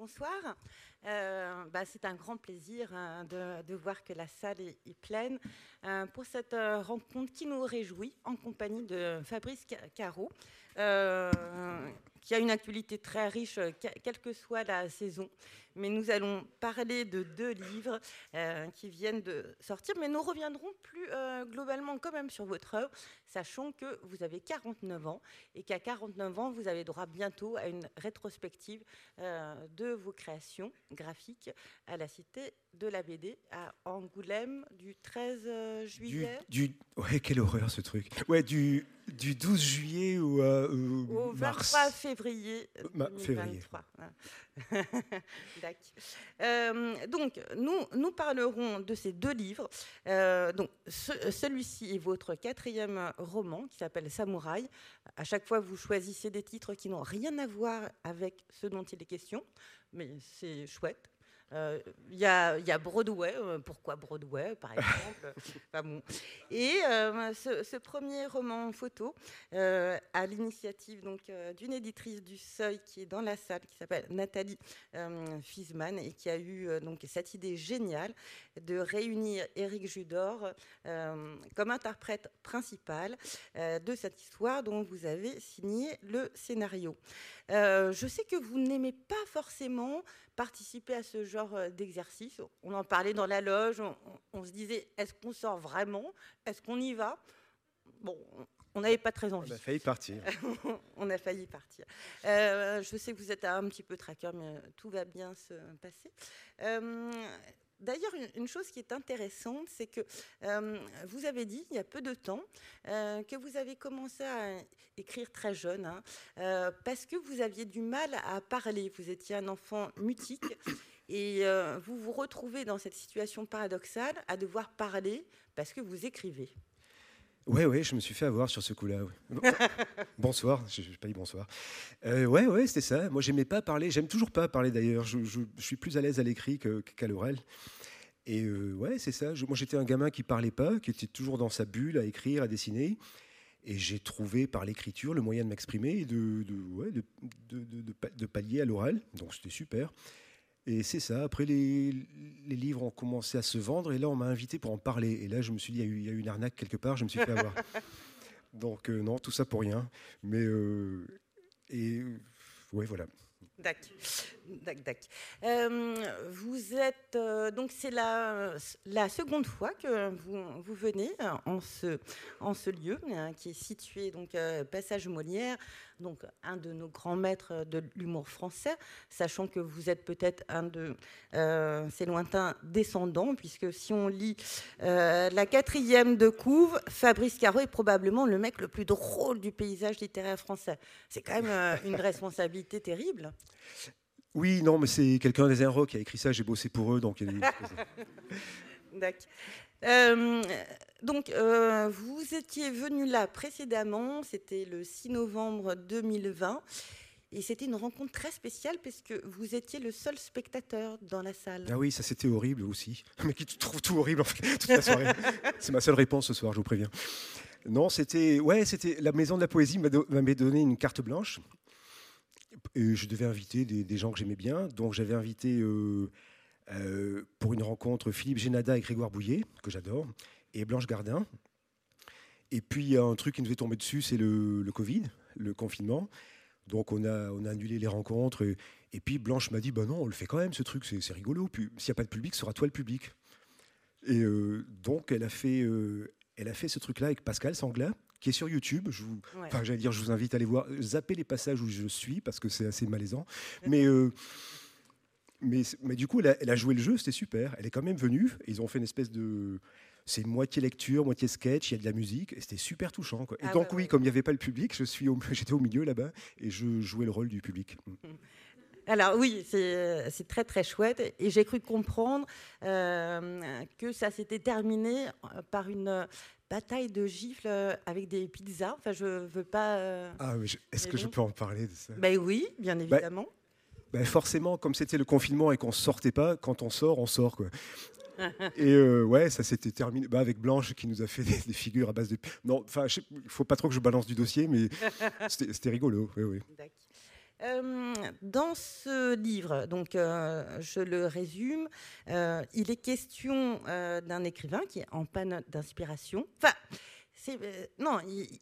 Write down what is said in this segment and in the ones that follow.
bonsoir. Euh, bah, c'est un grand plaisir hein, de, voir que la salle est, pleine euh, pour cette euh, rencontre qui nous réjouit en compagnie de Fabrice Caro, qui a une actualité très riche, quelle que soit la saison mais nous allons parler de deux livres euh, qui viennent de sortir, mais nous reviendrons plus euh, globalement quand même sur votre œuvre, sachant que vous avez 49 ans et qu'à 49 ans, vous avez droit bientôt à une rétrospective euh, de vos créations graphiques à la Cité de la BD à Angoulême du 13 juillet. Du, ouais, quelle horreur ce truc. Ouais, du, du 12 juillet au, au 23 février 2023. Euh, donc, nous, nous parlerons de ces deux livres. Euh, donc, celui-ci est votre quatrième roman qui s'appelle Samouraï. À chaque fois, vous choisissez des titres qui n'ont rien à voir avec ce dont il est question, mais c'est chouette. Il euh, y, a Broadway, euh, pourquoi Broadway par exemple? Bon. Et euh, ce, premier roman photo, à l'initiative donc d'une éditrice du Seuil qui est dans la salle, qui s'appelle Nathalie Fisman et qui a eu donc cette idée géniale de réunir Éric Judor comme interprète principal de cette histoire dont vous avez signé le scénario. je sais que vous n'aimez pas forcément participer à ce genre euh, d'exercice. On en parlait dans la loge, on, se disait est-ce qu'on sort vraiment? Est-ce qu'on y va? Bon, on n'avait pas très envie. On a failli partir. on a failli partir. Euh, je sais que vous êtes un petit peu traqueur, mais tout va bien se passer. Euh, D'ailleurs, une chose qui est intéressante, c'est que euh, vous avez dit il y a peu de temps euh, que vous avez commencé à écrire très jeune, hein, euh, parce que vous aviez du mal à parler. Vous étiez un enfant mutique et vous vous retrouvez dans cette situation paradoxale à devoir parler parce que vous écrivez. Ouais, ouais, je me suis fait avoir sur ce coup-là. bonsoir, je n'ai pas dit bonsoir. Euh, ouais, ouais, c'était ça. Moi, j'aimais pas parler. J'aime toujours pas parler d'ailleurs. Je, suis plus à l'aise à l'écrit qu'à l'oral. Et euh, ouais, c'est ça. moi, j'étais un gamin qui parlait pas, qui était toujours dans sa bulle à écrire, à dessiner. Et j'ai trouvé par l'écriture le moyen de m'exprimer et de, pallier à l'oral. Donc, c'était super. Et c'est ça. Après, les, livres ont commencé à se vendre et là, on m'a invité pour en parler. Et là, je me suis dit, il y, a eu une arnaque quelque part, je me suis fait avoir. Donc, euh, non, tout ça pour rien. Mais, euh, et, ouais, voilà. D'accord. Euh, vous êtes euh, donc c'est la, la, seconde fois que vous, vous, venez en ce, en ce lieu hein, qui est situé donc euh, Passage Molière, donc un de nos grands maîtres de l'humour français, sachant que vous êtes peut-être un de ses lointains descendants, puisque si on lit la quatrième de couve, Fabrice Caro est probablement le mec le plus drôle du paysage littéraire français. C'est quand même une responsabilité terrible. Oui, non, mais c'est quelqu'un des Inrocks qui a écrit ça. J'ai bossé pour eux, donc. D'accord. Euh, donc, euh, vous étiez venu là précédemment, c'était le 6 novembre 2020, et c'était une rencontre très spéciale parce que vous étiez le seul spectateur dans la salle. Ah oui, ça c'était horrible aussi. Mais qui trouve tout horrible en fait, toute la soirée. C'est ma seule réponse ce soir, je vous préviens. Non, c'était ouais, c'était la Maison de la Poésie m'avait donné une carte blanche je devais inviter des, gens que j'aimais bien. Donc j'avais invité euh, euh, pour une rencontre Philippe Génada et Grégoire Bouillet, que j'adore, et Blanche Gardin. Et puis un truc qui nous est tombé dessus, c'est le, Covid, le confinement. Donc on a, annulé les rencontres. Et, puis Blanche m'a dit, bah non, on le fait quand même, ce truc, c'est rigolo. S'il n'y a pas de public, sera toi le public. Et euh, donc elle a fait, elle a fait ce truc-là avec Pascal Sangla, qui est sur YouTube. Je vous, j'allais dire, je vous invite à aller voir, zapper les passages où je suis parce que c'est assez malaisant. Mais euh, mais, mais, du coup, elle a, joué le jeu, c'était super. Elle est quand même venue. ils ont fait une espèce de. C'est moitié lecture, moitié sketch, il y a de la musique, et c'était super touchant. Quoi. Et ah donc, oui, comme il n'y avait pas le public, je suis j'étais au milieu là-bas, et je jouais le rôle du public. Alors oui, c'est très très chouette. Et j'ai cru comprendre euh, que ça s'était terminé par une bataille de gifles euh, avec des pizzas. Enfin, je veux pas. Euh, ah, est-ce que je peux en parler de ça? Ben oui, bien bah, évidemment. Ben forcément, comme c'était le confinement et qu'on sortait pas, quand on sort, on sort quoi. et euh, ouais, ça s'était terminé bah, avec Blanche qui nous a fait des, figures à base de. Non, enfin, il faut pas trop que je balance du dossier, mais c'était rigolo. Oui, oui. Euh, dans ce livre, donc euh, je le résume, euh, il est question d'un écrivain qui est en panne d'inspiration. Enfin, non,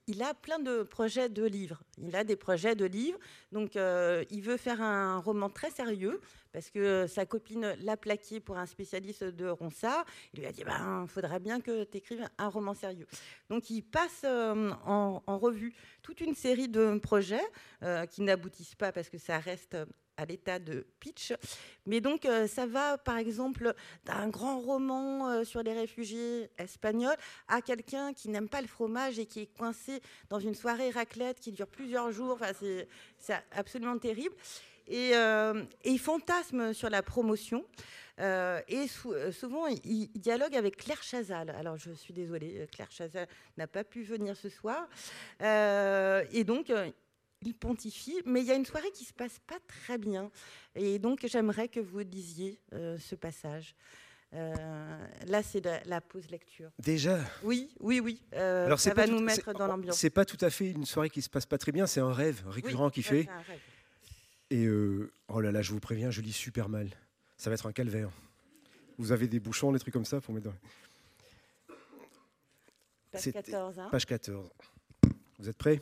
il, a plein de projets de livres. Il a des projets de livres. Donc, il veut faire un roman très sérieux parce que sa copine l'a plaqué pour un spécialiste de Ronsard. Il lui a dit ben, faudrait bien que tu écrives un roman sérieux. Donc, il passe euh, en, revue toute une série de projets qui n'aboutissent pas parce que ça reste à l'état de pitch. Mais donc, euh, ça va, par exemple, d'un grand roman euh, sur les réfugiés espagnols à quelqu'un qui n'aime pas le fromage et qui est coincé dans une soirée raclette qui dure plusieurs jours. Enfin, c'est absolument terrible. Et, euh, et, il fantasme sur la promotion. et souvent, il, dialogue avec Claire Chazal. Alors, je suis désolée, Claire Chazal n'a pas pu venir ce soir. et donc, il pontifie, mais il y a une soirée qui se passe pas très bien. Et donc, j'aimerais que vous lisiez euh, ce passage. Euh, là, c'est la, pause lecture. Déjà? Oui, oui, oui. Euh, Alors, ça va nous mettre dans l'ambiance. C'est pas tout à fait une soirée qui se passe pas très bien, c'est un rêve récurrent qui fait. Et oh là là, je vous préviens, je lis super mal. Ça va être un calvaire. Vous avez des bouchons, des trucs comme ça pour mettre dans... Page 14. Hein. Page 14. Vous êtes prêts?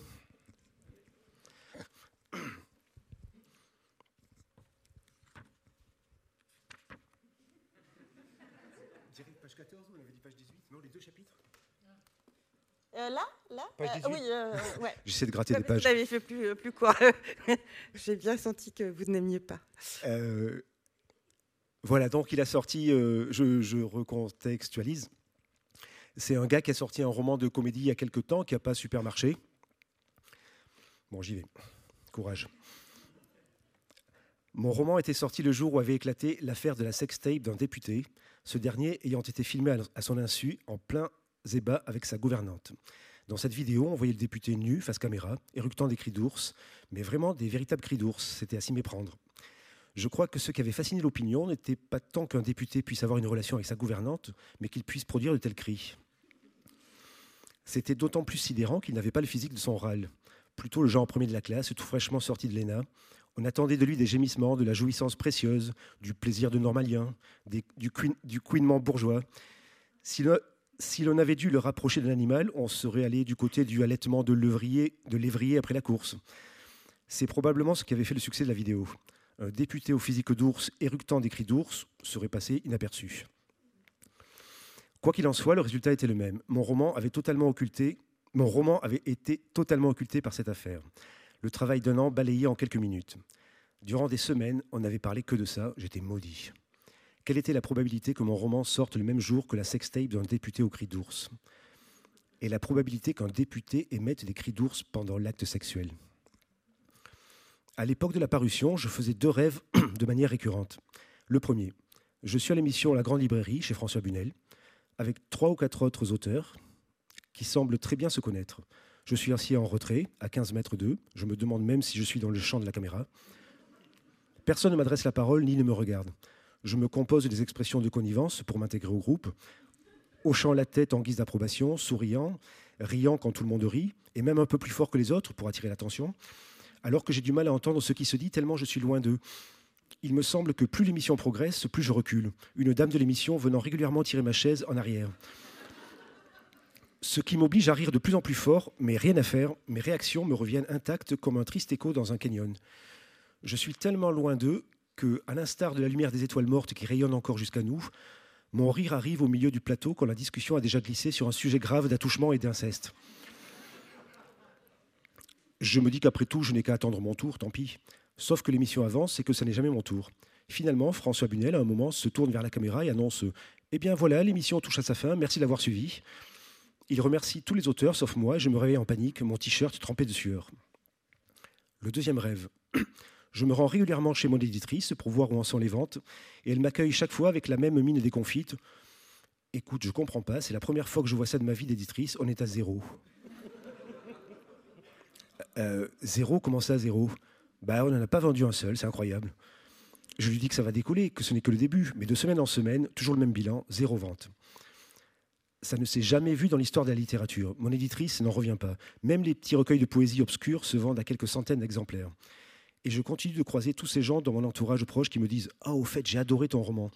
Euh, là, là euh, Oui, euh, ouais. J'essaie de gratter des pages. Vous l'avez fait plus, plus quoi J'ai bien senti que vous n'aimiez pas. voilà, donc il a sorti, je, je, recontextualise. C'est un gars qui a sorti un roman de comédie il y a quelque temps qui n'a pas super marché. Bon, j'y vais. Courage. Mon roman était sorti le jour où avait éclaté l'affaire de la sextape d'un député, ce dernier ayant été filmé à son insu en plein Zeba avec sa gouvernante. Dans cette vidéo, on voyait le député nu, face caméra, éructant des cris d'ours, mais vraiment des véritables cris d'ours, c'était à s'y méprendre. Je crois que ce qui avait fasciné l'opinion n'était pas tant qu'un député puisse avoir une relation avec sa gouvernante, mais qu'il puisse produire de tels cris. C'était d'autant plus sidérant qu'il n'avait pas le physique de son râle, plutôt le genre premier de la classe, tout fraîchement sorti de l'ENA. On attendait de lui des gémissements, de la jouissance précieuse, du plaisir de normalien, du, couinement bourgeois. Si le, si l'on avait dû le rapprocher d'un animal, on serait allé du côté du allaitement de l'évrier après la course. C'est probablement ce qui avait fait le succès de la vidéo. Un député au physique d'ours éructant des cris d'ours serait passé inaperçu. Quoi qu'il en soit, le résultat était le même. Mon roman avait totalement occulté, mon roman avait été totalement occulté par cette affaire. Le travail d'un an balayé en quelques minutes. Durant des semaines, on n'avait parlé que de ça. J'étais maudit. Quelle était la probabilité que mon roman sorte le même jour que la sextape d'un député au cri d'ours? Et la probabilité qu'un député émette des cris d'ours pendant l'acte sexuel? À l'époque de la parution, je faisais deux rêves de manière récurrente. Le premier, je suis à l'émission La Grande Librairie chez François Bunel, avec trois ou quatre autres auteurs qui semblent très bien se connaître. Je suis assis en retrait, à 15 mètres d'eux. Je me demande même si je suis dans le champ de la caméra. Personne ne m'adresse la parole ni ne me regarde. Je me compose des expressions de connivence pour m'intégrer au groupe, hochant la tête en guise d'approbation, souriant, riant quand tout le monde rit, et même un peu plus fort que les autres pour attirer l'attention, alors que j'ai du mal à entendre ce qui se dit tellement je suis loin d'eux. Il me semble que plus l'émission progresse, plus je recule, une dame de l'émission venant régulièrement tirer ma chaise en arrière. Ce qui m'oblige à rire de plus en plus fort, mais rien à faire, mes réactions me reviennent intactes comme un triste écho dans un canyon. Je suis tellement loin d'eux que, à l'instar de la lumière des étoiles mortes qui rayonnent encore jusqu'à nous, mon rire arrive au milieu du plateau quand la discussion a déjà glissé sur un sujet grave d'attouchement et d'inceste. Je me dis qu'après tout, je n'ai qu'à attendre mon tour, tant pis. Sauf que l'émission avance et que ça n'est jamais mon tour. Finalement, François Bunel, à un moment, se tourne vers la caméra et annonce Eh bien voilà, l'émission touche à sa fin, merci d'avoir suivi. Il remercie tous les auteurs, sauf moi, et je me réveille en panique, mon t-shirt trempé de sueur. Le deuxième rêve. Je me rends régulièrement chez mon éditrice pour voir où en sont les ventes, et elle m'accueille chaque fois avec la même mine déconfite. Écoute, je comprends pas, c'est la première fois que je vois ça de ma vie d'éditrice, on est à zéro. Euh, zéro, comment ça, zéro? Bah, on n'en a pas vendu un seul, c'est incroyable. Je lui dis que ça va décoller, que ce n'est que le début, mais de semaine en semaine, toujours le même bilan, zéro vente. Ça ne s'est jamais vu dans l'histoire de la littérature. Mon éditrice n'en revient pas. Même les petits recueils de poésie obscurs se vendent à quelques centaines d'exemplaires. Et je continue de croiser tous ces gens dans mon entourage proche qui me disent Ah, au fait, j'ai adoré ton roman.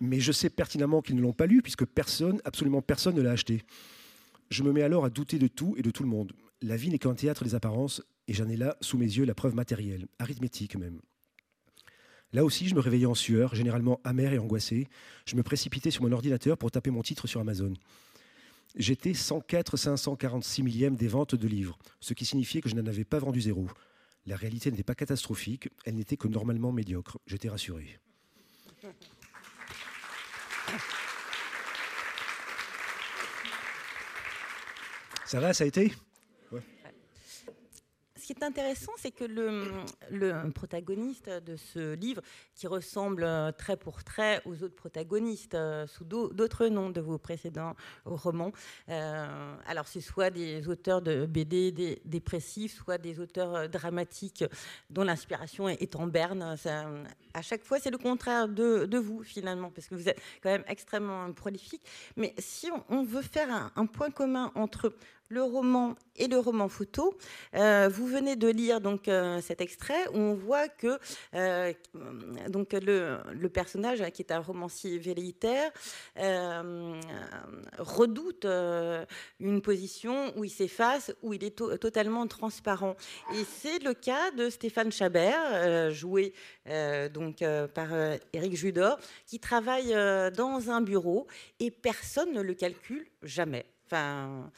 Mais je sais pertinemment qu'ils ne l'ont pas lu, puisque personne, absolument personne, ne l'a acheté. Je me mets alors à douter de tout et de tout le monde. La vie n'est qu'un théâtre des apparences, et j'en ai là sous mes yeux la preuve matérielle, arithmétique même. Là aussi, je me réveillais en sueur, généralement amer et angoissé. Je me précipitais sur mon ordinateur pour taper mon titre sur Amazon. J'étais 104 546 millième des ventes de livres, ce qui signifiait que je n'en avais pas vendu zéro. La réalité n'était pas catastrophique, elle n'était que normalement médiocre. J'étais rassuré. Ça va, ça a été? Qui est intéressant, c'est que le, protagoniste de ce livre, qui ressemble euh, trait pour trait aux autres protagonistes euh, sous d'autres noms de vos précédents romans, euh, alors c'est soit des auteurs de BD dépressifs, soit des auteurs dramatiques dont l'inspiration est, en berne. à chaque fois, c'est le contraire de, vous, finalement, parce que vous êtes quand même extrêmement prolifique. Mais si on, veut faire un point commun entre le roman et le roman photo. Euh, vous venez de lire donc euh, cet extrait où on voit que euh, donc le, personnage qui est un romancier velléitaire redoute une position où il s'efface, où il est totalement transparent. Et c'est le cas de Stéphane Chabert, joué donc par Éric Judor, qui travaille dans un bureau et personne ne le calcule jamais. Enfin,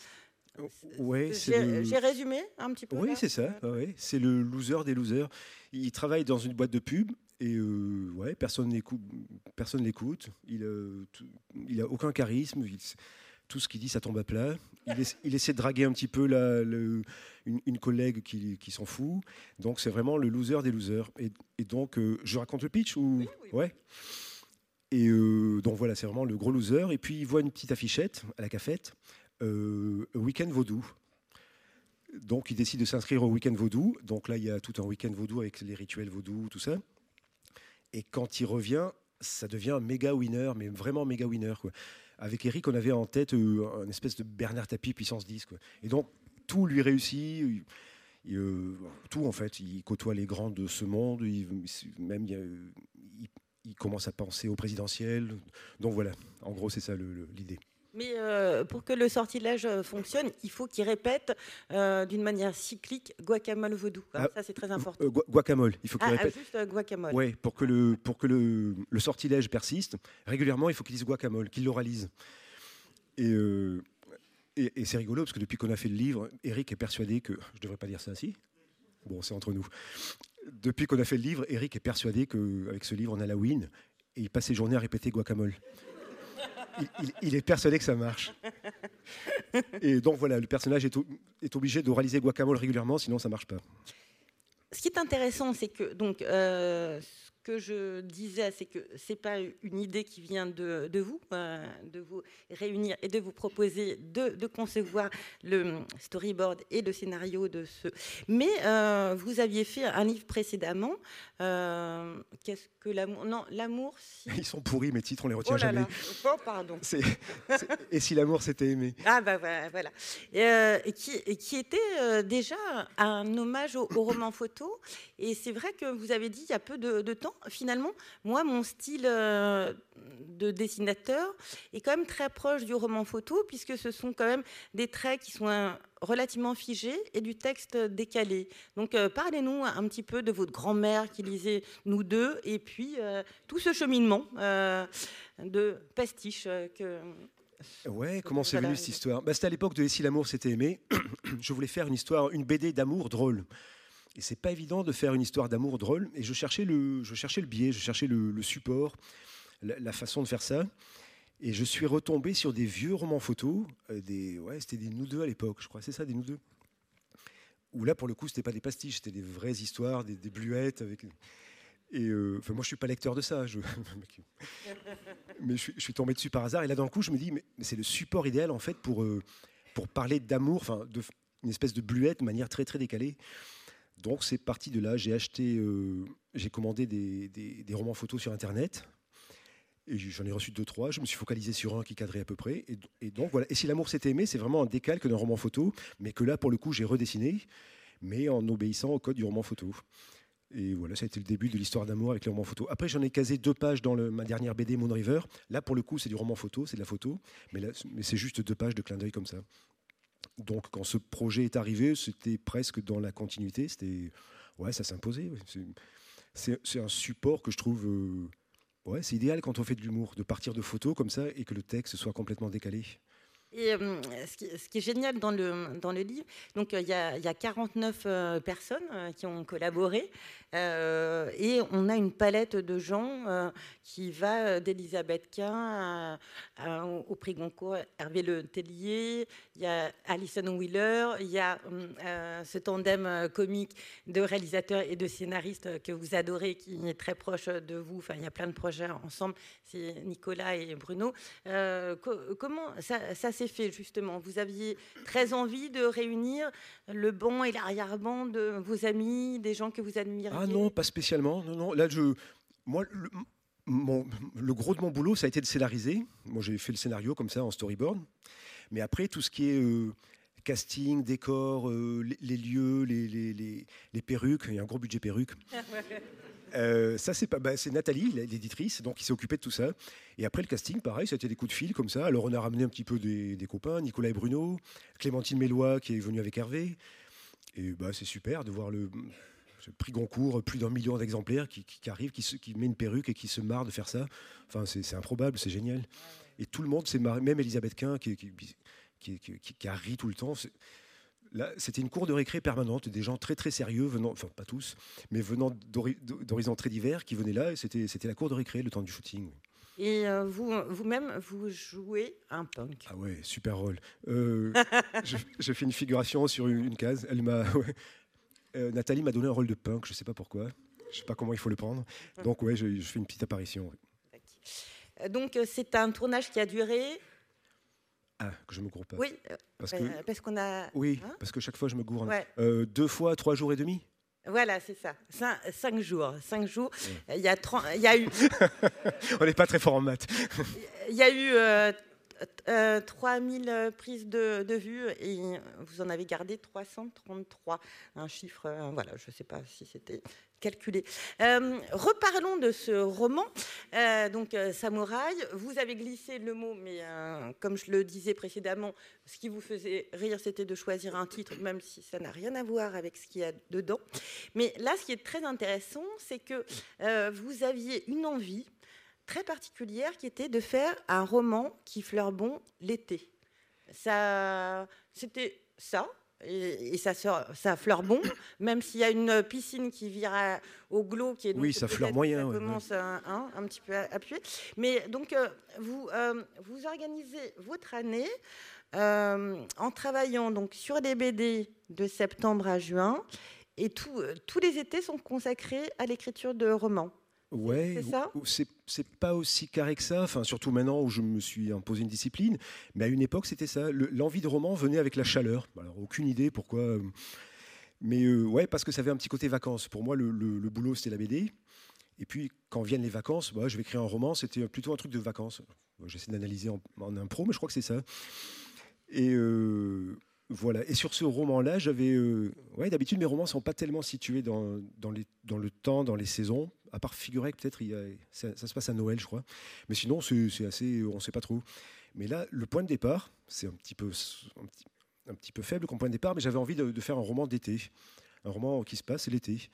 Ouais, J'ai résumé un petit peu. Oui, c'est ça. C'est le loser des losers. Il travaille dans une boîte de pub et euh, ouais, personne l'écoute. Personne l'écoute. Il, euh, il a aucun charisme. tout ce qu'il dit, ça tombe à plat. Il, essaie de draguer un petit peu la, une, collègue qui, qui s'en fout. Donc c'est vraiment le loser des losers. Et, donc, euh, je raconte le pitch ou ouais. Et donc voilà, c'est vraiment le gros loser. Et puis il voit une petite affichette à la cafette euh, week-end vaudou. Donc, il décide de s'inscrire au week-end vaudou. Donc là, il y a tout un week-end vaudou avec les rituels vaudou, tout ça. Et quand il revient, ça devient un méga winner, mais vraiment méga winner. Avec Eric, on avait en tête euh, un espèce de Bernard Tapie puissance 10. Quoi. Et donc, tout lui réussit. Euh, tout, en fait. Il côtoie les grands de ce monde. Il, même, il, commence à penser au présidentiel. Donc voilà, en gros, c'est ça l'idée. Mais euh, pour que le sortilège euh, fonctionne, il faut qu'il répète euh, d'une manière cyclique guacamole vaudou. Ah, ça, c'est très important. guacamole, il faut qu'il ah, répète. juste guacamole. Oui, pour que, le, pour que le, le sortilège persiste, régulièrement, il faut qu'il dise guacamole, qu'il l'oralise. Et, et, c'est rigolo, parce que depuis qu'on a fait le livre, Eric est persuadé que... Je ne devrais pas dire ça ainsi Bon, c'est entre nous. Depuis qu'on a fait le livre, Eric est persuadé qu'avec ce livre, on a la win, et il passe ses journées à répéter guacamole il, est persuadé que ça marche. Et donc voilà, le personnage est, obligé de réaliser guacamole régulièrement, sinon ça marche pas. Ce qui est intéressant, c'est que donc euh, que je disais, c'est que c'est pas une idée qui vient de, vous, euh, de vous réunir et de vous proposer de, concevoir le storyboard et le scénario de ce. Mais euh, vous aviez fait un livre précédemment. Euh, qu'est-ce que l'amour Non, l'amour. Ils sont pourris mes titres, on les retient oh jamais. Oh, pardon. et si l'amour s'était aimé? Ah bah voilà. Et, qui, qui, était déjà un hommage au, roman photo. Et c'est vrai que vous avez dit il y a peu de temps finalement, moi, mon style euh, de dessinateur est quand même très proche du roman photo, puisque ce sont quand même des traits qui sont euh, relativement figés et du texte décalé. Donc, euh, parlez-nous un petit peu de votre grand-mère qui lisait Nous deux, et puis tout ce cheminement de pastiche que. Ouais, comment c'est venu cette histoire? Bah, C'était à l'époque de Et si l'amour s'était aimé. Je voulais faire une histoire, une BD d'amour drôle. Et c'est pas évident de faire une histoire d'amour drôle. Et je cherchais le, je cherchais le biais, je cherchais le, support, la, façon de faire ça. Et je suis retombé sur des vieux romans photos. Euh, des, ouais, c'était des nous deux à l'époque, je crois. C'est ça, des nous deux. Où là, pour le coup, c'était pas des pastiches, c'était des vraies histoires, des, bluettes avec. Et euh, enfin, moi, je suis pas lecteur de ça. Je... mais je suis, tombé dessus par hasard. Et là, d'un coup, je me dis, mais, c'est le support idéal en fait pour euh, pour parler d'amour, enfin, une espèce de bluette de manière très très décalée. Donc c'est parti de là. J'ai acheté, euh, j'ai commandé des, romans photos sur Internet. Et j'en ai reçu deux, trois. Je me suis focalisé sur un qui cadrait à peu près. Et, donc voilà. Et si l'amour s'est aimé, c'est vraiment un décalque d'un roman photo, mais que là, pour le coup, j'ai redessiné. mais en obéissant au code du roman photo. Et voilà, ça a été le début de l'histoire d'amour avec les romans photo. Après, j'en ai casé deux pages dans ma dernière BD, Moon River. Là, pour le coup, c'est du roman photo, c'est de la photo, mais c'est juste deux pages de clin d'œil comme ça. Donc, quand ce projet est arrivé, c'était presque dans la continuité. C'était, ouais, ça s'imposait. C'est un support que je trouve, euh, ouais, c'est idéal quand on fait de l'humour, de partir de photos comme ça et que le texte soit complètement décalé. Et euh, ce, qui, est génial dans le, dans le livre, donc il y, a, y, a 49 euh, personnes qui ont collaboré et on a une palette de gens qui va d'Elisabeth Quint au prix Goncourt, Hervé Le Tellier, il y a Alison Wheeler, il y a ce tandem comique de réalisateurs et de scénaristes que vous adorez, qui est très proche de vous. Enfin, il y a plein de projets ensemble, c'est Nicolas et Bruno. comment ça, ça fait justement Vous aviez très envie de réunir le bon et l'arrière-ban de vos amis, des gens que vous admirez Ah non, pas spécialement. Non, non. Là, je, moi, le, le gros de mon boulot, ça a été de scénariser. Moi, j'ai fait le scénario comme ça en storyboard. Mais après, tout ce qui est euh, casting, décor, euh, les, lieux, les, les, les, perruques, il y a un gros budget perruques. Euh, ça, c'est bah, Nathalie, l'éditrice, donc qui s'est occupée de tout ça. Et après le casting, pareil, ça a été des coups de fil comme ça. Alors on a ramené un petit peu des, copains, Nicolas et Bruno, Clémentine Mélois qui est venue avec Hervé. Et bah, c'est super de voir le, prix Goncourt, plus d'un million d'exemplaires qui, qui, arrive, qui, qui, met une perruque et qui se marre de faire ça. Enfin, c'est improbable, c'est génial. Et tout le monde s'est marré, même Elisabeth Quint qui, qui, a ri tout le temps. C'était une cour de récré permanente, des gens très très sérieux, venant, enfin pas tous, mais venant d'horizons très divers, qui venaient là, c'était, c'était la cour de récré le temps du shooting. Et euh, vous, vous-même, vous jouez un punk. Ah ouais, super rôle. Euh, je, fais une figuration sur une, case. Elle m'a, euh, Nathalie m'a donné un rôle de punk, je ne sais pas pourquoi. Je ne sais pas comment il faut le prendre. Donc ouais, je, fais une petite apparition. Donc c'est un tournage qui a duré ah, que je me gourre pas. Oui, parce que parce qu'on a. Oui, hein parce que chaque fois je me gourre. deux fois, trois jours et demi? Voilà, c'est ça. Cinq, jours. Cinq jours. Il, y a il y a eu. On n'est pas très fort en maths. il y a eu euh, 3000 euh, prises de, de, vue et vous en avez gardé 333. Un chiffre, euh, voilà, je ne sais pas si c'était calculé. Euh, reparlons de ce roman, donc Samouraï. Vous avez glissé le mot, mais comme je le disais précédemment, ce qui vous faisait rire, c'était de choisir un titre, même si ça n'a rien à voir avec ce qu'il y a dedans. Mais là, ce qui est très intéressant, c'est que vous aviez une envie très particulière qui était de faire un roman qui fleure bon l'été. Ça, c'était ça. Et, ça, ça fleure bon, même s'il y a une piscine qui vire au glow, qui est oui, ça fleure moyen, ça commence Un, un, petit peu appuyé. Mais donc euh, vous euh, vous organisez votre année euh, en travaillant donc sur des BD de septembre à juin, et tous les étés sont consacrés à l'écriture de romans. Ouais, c'est pas aussi carré que ça, enfin, surtout maintenant où je me suis imposé une discipline, mais à une époque c'était ça. L'envie de roman venait avec la chaleur. Alors, aucune idée pourquoi. Euh, mais euh, ouais, parce que ça avait un petit côté vacances. Pour moi, le, boulot c'était la BD. Et puis quand viennent les vacances, bah, je vais écrire un roman, c'était plutôt un truc de vacances. J'essaie d'analyser en, impro, mais je crois que c'est ça. Et. Euh, voilà. Et sur ce roman-là, j'avais. ouais, d'habitude, mes romans ne sont pas tellement situés dans, dans, le temps, dans les saisons à part figurer peut-être ça, ça, se passe à Noël, je crois. Mais sinon, c'est assez, on ne sait pas trop. Mais là, le point de départ, c'est un petit peu, un petit, peu faible comme point de départ, mais j'avais envie de, faire un roman d'été, un roman qui se passe l'été.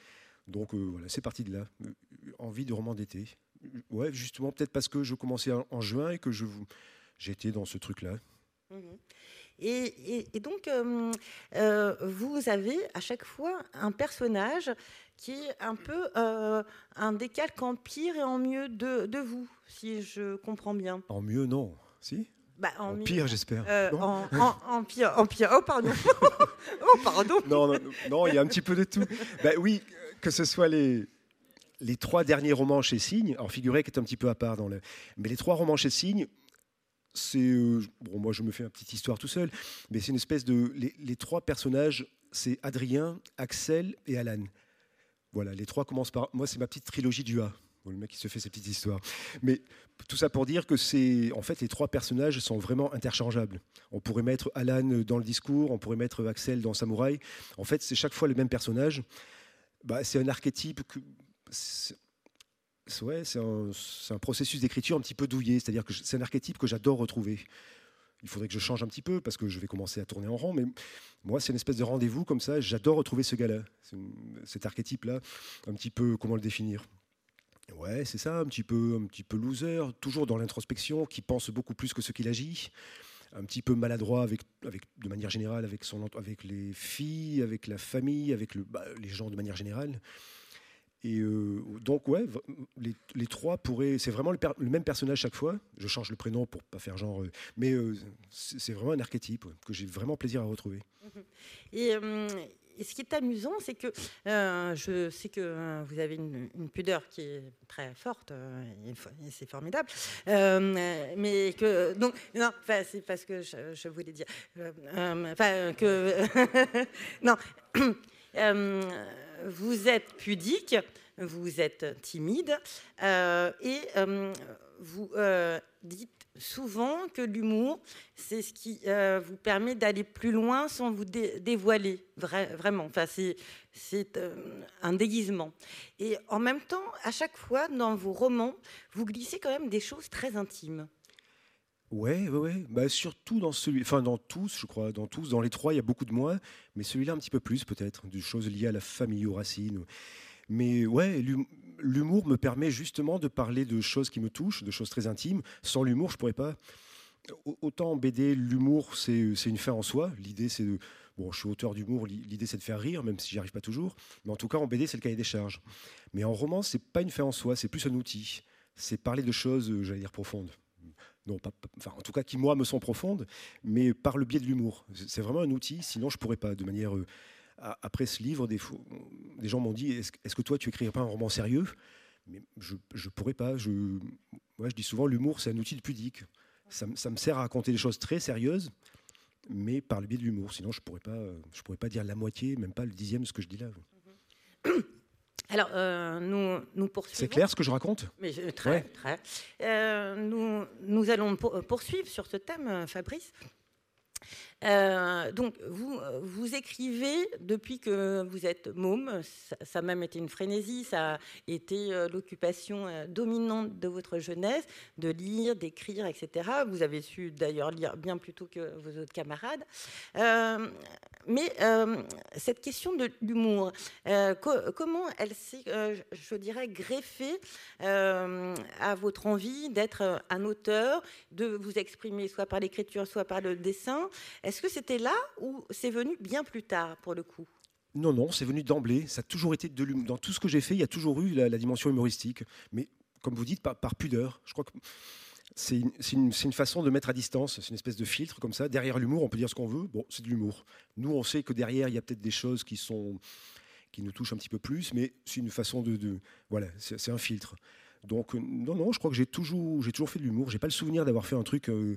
Donc euh, voilà, c'est parti de là. Euh, envie de roman d'été. Ouais, justement, peut-être parce que je commençais en, juin et que j'étais dans ce truc-là. Mmh et, donc, euh, vous avez à chaque fois un personnage qui est un peu euh, un décalque en pire et en mieux de, de, vous, si je comprends bien. En mieux, non. Si bah, en, pire, j'espère. Euh, en, en, pire, en pire. Oh, pardon. oh, pardon. Non, non, non, il y a un petit peu de tout. Bah, oui, que ce soit les, les trois derniers romans chez Signe, alors figurez qui est un petit peu à part dans le. Mais les trois romans chez Signe, c'est. Euh, bon, moi, je me fais une petite histoire tout seul, mais c'est une espèce de. Les, trois personnages, c'est Adrien, Axel et Alan. Voilà, les trois commencent par. Moi, c'est ma petite trilogie du A. le mec qui se fait ses petites histoires. Mais tout ça pour dire que c'est, en fait, les trois personnages sont vraiment interchangeables. On pourrait mettre Alan dans le discours, on pourrait mettre Axel dans Samouraï. En fait, c'est chaque fois le même personnage. Bah, c'est un archétype que. Ouais, c'est un, processus d'écriture un petit peu douillé, c'est-à-dire que c'est un archétype que j'adore retrouver. Il faudrait que je change un petit peu parce que je vais commencer à tourner en rond, mais moi, c'est une espèce de rendez-vous comme ça. J'adore retrouver ce gars-là, cet archétype-là, un petit peu, comment le définir? Ouais, c'est ça, un petit peu, un petit peu loser, toujours dans l'introspection, qui pense beaucoup plus que ce qu'il agit, un petit peu maladroit avec, de manière générale avec, les filles, avec la famille, avec bah, les gens de manière générale. Et euh, donc, ouais, les, trois pourraient. C'est vraiment le, même personnage chaque fois. Je change le prénom pour pas faire genre. Euh, mais euh, c'est vraiment un archétype que j'ai vraiment plaisir à retrouver. Et, et ce qui est amusant, c'est que je sais que vous avez une, pudeur qui est très forte, et c'est formidable, mais que donc non, c'est parce que je, voulais dire, enfin que non, vous êtes pudique, vous êtes timide et vous dites souvent que l'humour, c'est ce qui euh, vous permet d'aller plus loin sans vous dévoiler, vraiment. Enfin, c'est euh, un déguisement. Et en même temps, à chaque fois, dans vos romans, vous glissez quand même des choses très intimes. Ouais, ouais, ouais. Bah, surtout dans celui, enfin dans tous, je crois, dans tous, dans les trois, il y a beaucoup de moins, mais celui-là un petit peu plus peut-être, des choses liées à la famille, aux racines. Mais ouais, l'humour me permet justement de parler de choses qui me touchent, de choses très intimes. Sans l'humour, je pourrais pas. Autant en BD, l'humour, c'est une fin en soi. L'idée, c'est de. Bon, je suis auteur d'humour, l'idée, c'est de faire rire, même si j'y arrive pas toujours. Mais en tout cas, en BD, c'est le cahier des charges. Mais en roman, c'est pas une fin en soi, c'est plus un outil. C'est parler de choses, euh, j'allais dire, profondes. Non, pas, en tout cas, qui, moi, me sont profondes, mais par le biais de l'humour. C'est vraiment un outil, sinon, je pourrais pas, de manière. Euh, après ce livre, des, gens m'ont dit est-ce, que toi, tu écrirais pas un roman sérieux? Mais je ne pourrais pas. Je, je dis souvent l'humour, c'est un outil de pudique. Ça, me sert à raconter des choses très sérieuses, mais par le biais de l'humour. Sinon, je ne pourrais, pas, je pourrais pas dire la moitié, même pas le dixième de ce que je dis là. Alors, euh, nous, nous poursuivons. C'est clair ce que je raconte? Mais, Très, très. Euh, nous, nous allons poursuivre sur ce thème, Fabrice. Euh, donc, vous, vous écrivez depuis que vous êtes môme. Ça, a même été une frénésie. Ça a été euh, l'occupation euh, dominante de votre jeunesse, de lire, d'écrire, etc. Vous avez su d'ailleurs lire bien plus tôt que vos autres camarades. Mais cette question de l'humour, comment elle s'est, je dirais, greffée à votre envie d'être un auteur, de vous exprimer soit par l'écriture, soit par le dessin? Est-ce que c'était là ou c'est venu bien plus tard pour le coup? Non, non, c'est venu d'emblée. Ça a toujours été Dans tout ce que j'ai fait, il y a toujours eu la, dimension humoristique. Mais comme vous dites, par, pudeur. Je crois que c'est une, une, façon de mettre à distance. C'est une espèce de filtre comme ça. Derrière l'humour, on peut dire ce qu'on veut. Bon, c'est de l'humour. Nous, on sait que derrière, il y a peut-être des choses qui sont qui nous touchent un petit peu plus, mais c'est une façon de, voilà, c'est un filtre. Donc non, non, je crois que j'ai toujours, toujours fait de l'humour. J'ai pas le souvenir d'avoir fait un truc. Euh,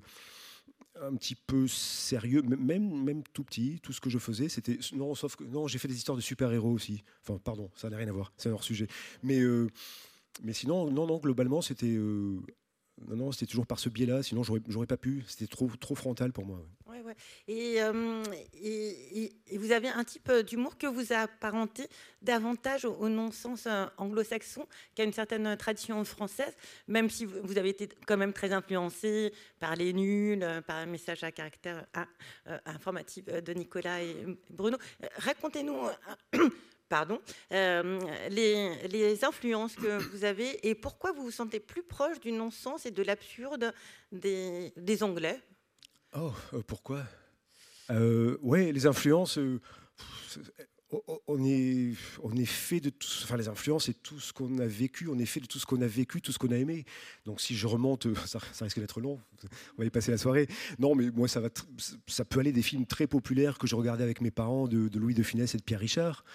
un petit peu sérieux, même, même tout petit, tout ce que je faisais, c'était non, sauf que non, j'ai fait des histoires de super-héros aussi. Enfin, pardon, ça n'a rien à voir, c'est un hors sujet. Mais euh, mais sinon, non, non, globalement, c'était euh, non, c'était toujours par ce biais-là. Sinon, j'aurais pas pu. C'était trop frontal pour moi. Euh, et, vous avez un type d'humour que vous apparentez davantage au, non-sens euh, anglo-saxon qu'à une certaine tradition française, même si vous avez été quand même très influencé par les nuls, euh, par un message à caractère informatif de Nicolas et Bruno. Racontez-nous. Pardon, les, les, influences que vous avez et pourquoi vous vous sentez plus proche du non-sens et de l'absurde des, Anglais? Oh, euh, pourquoi? Euh, Ouais, les influences. Euh, on est, on est fait de tout, enfin les influences et tout ce qu'on a vécu, on est fait de tout ce qu'on a vécu, tout ce qu'on a aimé. Donc si je remonte, ça, risque d'être long, on va y passer la soirée. Non, mais moi ça va, ça peut aller des films très populaires que je regardais avec mes parents de, Louis de Funès et de Pierre Richard,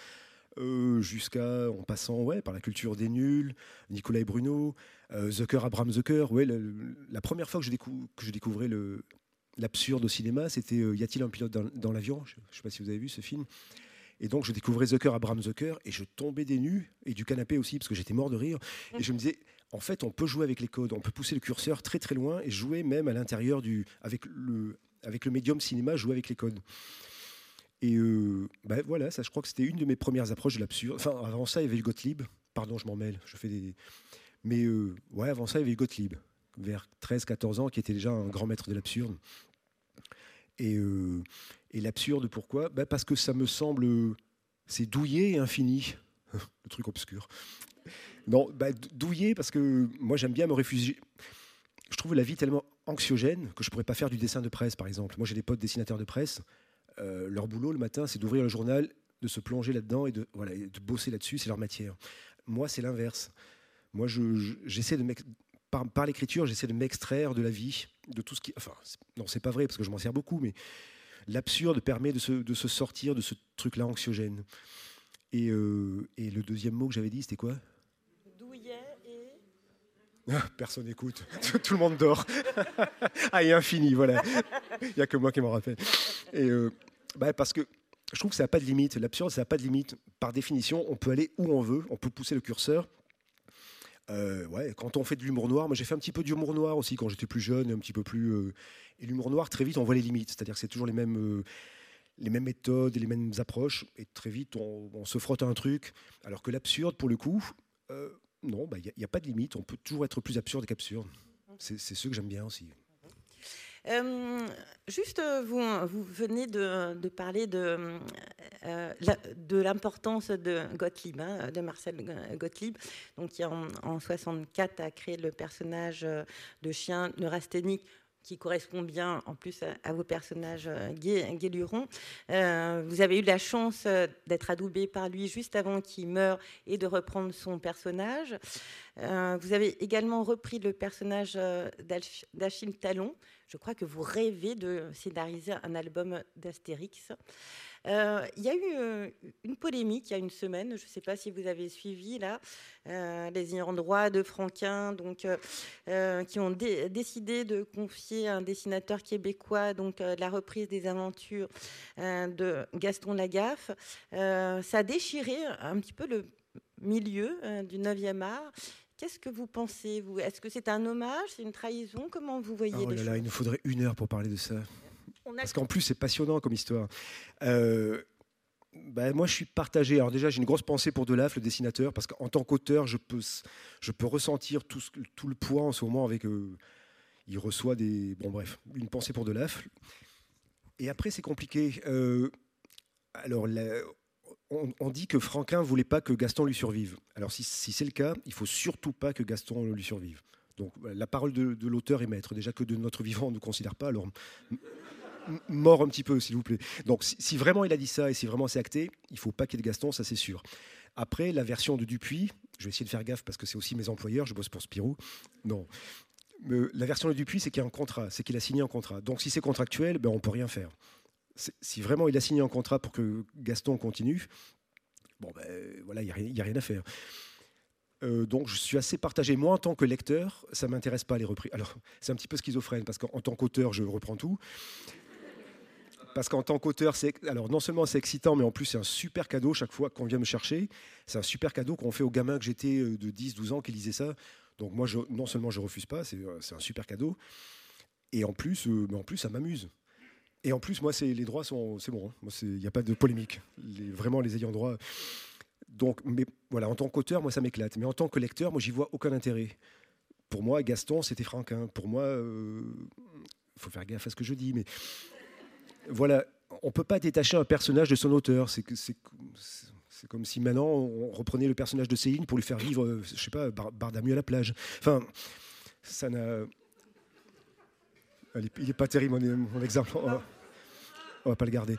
jusqu'à en passant ouais par la culture des nuls, Nicolas et Bruno, Zucker, Abraham Zucker. Ouais, la, première fois que je, que je découvrais le, l'absurde au cinéma, c'était euh, Y a-t-il un pilote dans, l'avion? Je ne sais pas si vous avez vu ce film. Et donc, je découvrais Zucker, Abraham Zucker, et je tombais des nues, et du canapé aussi, parce que j'étais mort de rire. Et je me disais, en fait, on peut jouer avec les codes, on peut pousser le curseur très très loin et jouer même à l'intérieur du. avec le, avec le médium cinéma, jouer avec les codes. Et euh, ben voilà, ça, je crois que c'était une de mes premières approches de l'absurde. Enfin, avant ça, il y avait le Gottlieb. Pardon, je m'en mêle, je fais des. Mais euh, ouais, avant ça, il y avait le Gottlieb, vers 13-14 ans, qui était déjà un grand maître de l'absurde. Et, euh, et l'absurde, pourquoi? Ben Parce que ça me semble. C'est douillet et infini. le truc obscur. Non, bah, douillet, parce que moi, j'aime bien me réfugier. Je trouve la vie tellement anxiogène que je ne pourrais pas faire du dessin de presse, par exemple. Moi, j'ai des potes dessinateurs de presse. Euh, leur boulot le matin, c'est d'ouvrir le journal, de se plonger là-dedans et de, voilà, de bosser là-dessus, c'est leur matière. Moi, c'est l'inverse. Moi, j'essaie de par, l'écriture, j'essaie de m'extraire de la vie, de tout ce qui. Enfin, non, c'est pas vrai parce que je m'en sers beaucoup, mais l'absurde permet de se, de se, sortir de ce truc-là anxiogène. Et, euh, et, le deuxième mot que j'avais dit, c'était quoi? Personne n'écoute, tout le monde dort. ah, et infini, voilà. Il n'y a que moi qui m'en rappelle. Et euh, bah, parce que je trouve que ça n'a pas de limite. L'absurde, ça n'a pas de limite. Par définition, on peut aller où on veut, on peut pousser le curseur. Euh, ouais, quand on fait de l'humour noir, moi j'ai fait un petit peu d'humour noir aussi quand j'étais plus jeune, un petit peu plus. Euh, et l'humour noir, très vite, on voit les limites. C'est-à-dire que c'est toujours les mêmes, les mêmes méthodes et les mêmes approches. Et très vite, on, se frotte à un truc. Alors que l'absurde, pour le coup, non, bah, il n'y a, a, pas de limite. On peut toujours être plus absurde qu'absurde. C'est ce que j'aime bien aussi. Euh, juste, euh, vous, vous venez de, parler de, euh, de l'importance de Gottlieb, hein, de Marcel Gottlieb, donc qui en, en 64 a créé le personnage de chien neurasthénique qui correspond bien en plus à, vos personnages guélurons. vous avez eu la chance d'être adoubé par lui juste avant qu'il meure et de reprendre son personnage. vous avez également repris le personnage d'Achille Talon, je crois que vous rêvez de scénariser un album d'Astérix. Euh, il y a eu euh, une polémique il y a une semaine, je ne sais pas si vous avez suivi là, euh, les ayants droit de Franquin, donc qui ont décidé de confier à un dessinateur québécois donc la reprise des aventures de Gaston Lagaffe. ça a déchiré un petit peu le milieu du 9e art. Qu'est-ce que vous pensez, vous? Est-ce que c'est un hommage, c'est une trahison? Comment vous voyez oh là là, Il nous faudrait une heure pour parler de ça. Parce qu'en plus, c'est passionnant comme histoire. Euh, bah, moi, je suis partagé. Alors déjà, j'ai une grosse pensée pour Delaf, le dessinateur, parce qu'en tant qu'auteur, je peux, je peux ressentir tout, tout, le poids en ce moment avec... Euh, il reçoit des... Bon, bref, une pensée pour Delaf. Et après, c'est compliqué. Euh, alors, la, on, dit que Franquin voulait pas que Gaston lui survive. Alors si, c'est le cas, il faut surtout pas que Gaston lui survive. Donc la parole de, l'auteur est maître. Déjà que de notre vivant on ne considère pas, alors mort un petit peu, s'il vous plaît. Donc si, vraiment il a dit ça et si vraiment c'est acté, il faut pas qu'il y ait de Gaston, ça c'est sûr. Après, la version de Dupuis, je vais essayer de faire gaffe parce que c'est aussi mes employeurs, je bosse pour Spirou. Non. la version de Dupuis, c'est qu'il y a un contrat, c'est qu'il a signé un contrat. Donc si c'est contractuel, ben, on peut rien faire si vraiment il a signé un contrat pour que Gaston continue, bon ben voilà, il n'y a, rien à faire. Euh, donc je suis assez partagé. Moi, en tant que lecteur, ça m'intéresse pas les reprises. Alors c'est un petit peu schizophrène parce qu'en tant qu'auteur, je reprends tout. Parce qu'en tant qu'auteur, c'est alors non seulement c'est excitant, mais en plus c'est un super cadeau chaque fois qu'on vient me chercher. C'est un super cadeau qu'on fait aux gamins que j'étais euh, de 10-12 ans qui lisaient ça. Donc moi, non seulement je refuse pas, c'est euh, un super cadeau, et en plus, mais en plus ça m'amuse. Et en plus, moi, les droits sont, c'est bon. Hein. Il n'y a pas de polémique. vraiment, les ayants droit. Donc, mais voilà, en tant qu'auteur, moi, ça m'éclate. Mais en tant que lecteur, moi, j'y vois aucun intérêt. Pour moi, Gaston, c'était Franquin. Pour moi, il euh, faut faire gaffe à ce que je dis, mais voilà, on peut pas détacher un personnage de son auteur. C'est c'est comme si maintenant on reprenait le personnage de Céline pour lui faire vivre, euh, je sais pas, Bardamu à la plage. Enfin, ça n'a il n'est pas terrible, mon, exemple. On va, va pas le garder.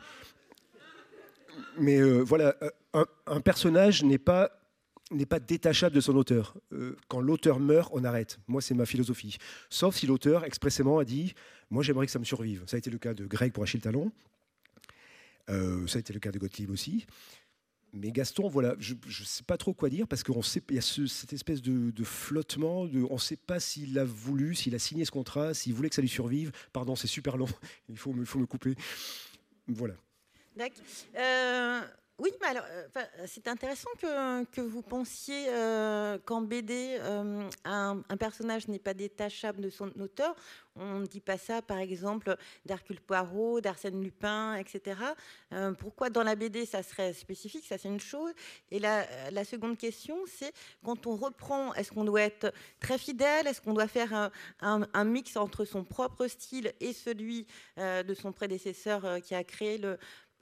Mais euh, voilà, euh, un, personnage n'est pas n'est pas détachable de son auteur. Euh, quand l'auteur meurt, on arrête. Moi, c'est ma philosophie. Sauf si l'auteur expressément a dit Moi, j'aimerais que ça me survive. Ça a été le cas de Greg pour Achille Talon. ça a été le cas de Gottlieb aussi mais Gaston, voilà, je ne sais pas trop quoi dire parce qu'il y a cette espèce de, flottement. On ne sait pas s'il a voulu, s'il a signé ce contrat, s'il voulait que ça lui survive. Pardon, c'est super long. Il faut me, faut me couper. Voilà. D'accord. Euh, oui, mais alors, euh, c'est intéressant que, vous pensiez euh, qu'en BD, euh, un, personnage n'est pas détachable de son auteur. On ne dit pas ça, par exemple, d'Hercule Poirot, d'Arsène Lupin, etc. pourquoi dans la BD, ça serait spécifique Ça, c'est une chose. Et la, seconde question, c'est quand on reprend, est-ce qu'on doit être très fidèle? Est-ce qu'on doit faire un, mix entre son propre style et celui de son prédécesseur qui a créé le